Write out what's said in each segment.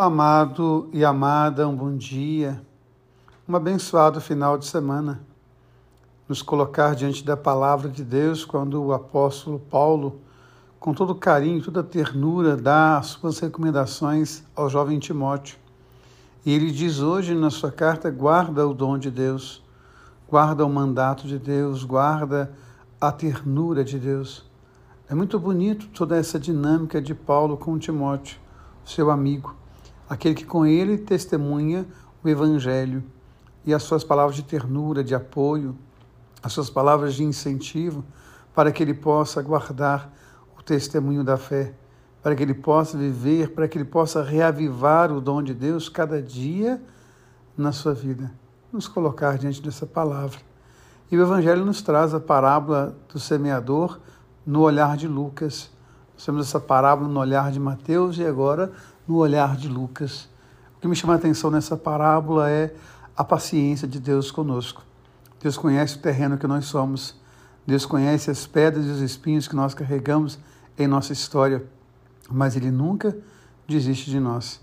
Amado e amada, um bom dia, um abençoado final de semana. Nos colocar diante da palavra de Deus quando o apóstolo Paulo, com todo carinho, toda ternura, dá as suas recomendações ao jovem Timóteo. E ele diz hoje na sua carta: guarda o dom de Deus, guarda o mandato de Deus, guarda a ternura de Deus. É muito bonito toda essa dinâmica de Paulo com Timóteo, seu amigo aquele que com ele testemunha o Evangelho e as suas palavras de ternura, de apoio, as suas palavras de incentivo, para que ele possa guardar o testemunho da fé, para que ele possa viver, para que ele possa reavivar o dom de Deus cada dia na sua vida. Nos colocar diante dessa palavra. E o Evangelho nos traz a parábola do semeador no olhar de Lucas. Nós temos essa parábola no olhar de Mateus e agora no olhar de Lucas. O que me chama a atenção nessa parábola é a paciência de Deus conosco. Deus conhece o terreno que nós somos. Deus conhece as pedras e os espinhos que nós carregamos em nossa história, mas Ele nunca desiste de nós.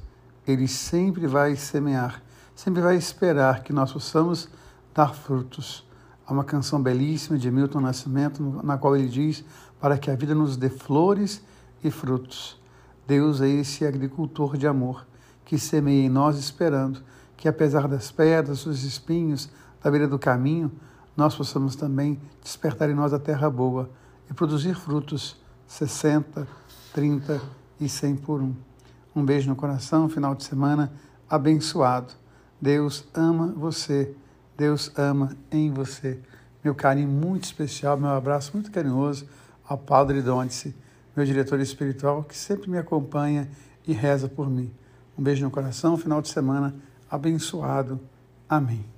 Ele sempre vai semear, sempre vai esperar que nós possamos dar frutos. Há uma canção belíssima de Milton Nascimento, na qual ele diz: Para que a vida nos dê flores e frutos. Deus é esse agricultor de amor que semeia em nós esperando que, apesar das pedras, dos espinhos, da beira do caminho, nós possamos também despertar em nós a terra boa e produzir frutos 60, 30 e 100 por um. Um beijo no coração, final de semana abençoado. Deus ama você, Deus ama em você. Meu carinho muito especial, meu abraço muito carinhoso ao Padre Dondice meu diretor espiritual, que sempre me acompanha e reza por mim. Um beijo no coração, final de semana abençoado. Amém.